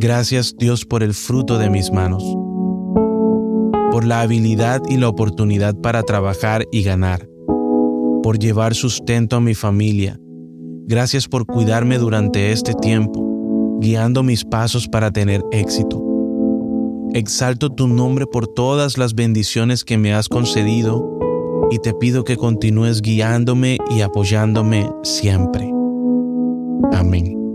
Gracias Dios por el fruto de mis manos, por la habilidad y la oportunidad para trabajar y ganar, por llevar sustento a mi familia. Gracias por cuidarme durante este tiempo, guiando mis pasos para tener éxito. Exalto tu nombre por todas las bendiciones que me has concedido y te pido que continúes guiándome y apoyándome siempre. Amén.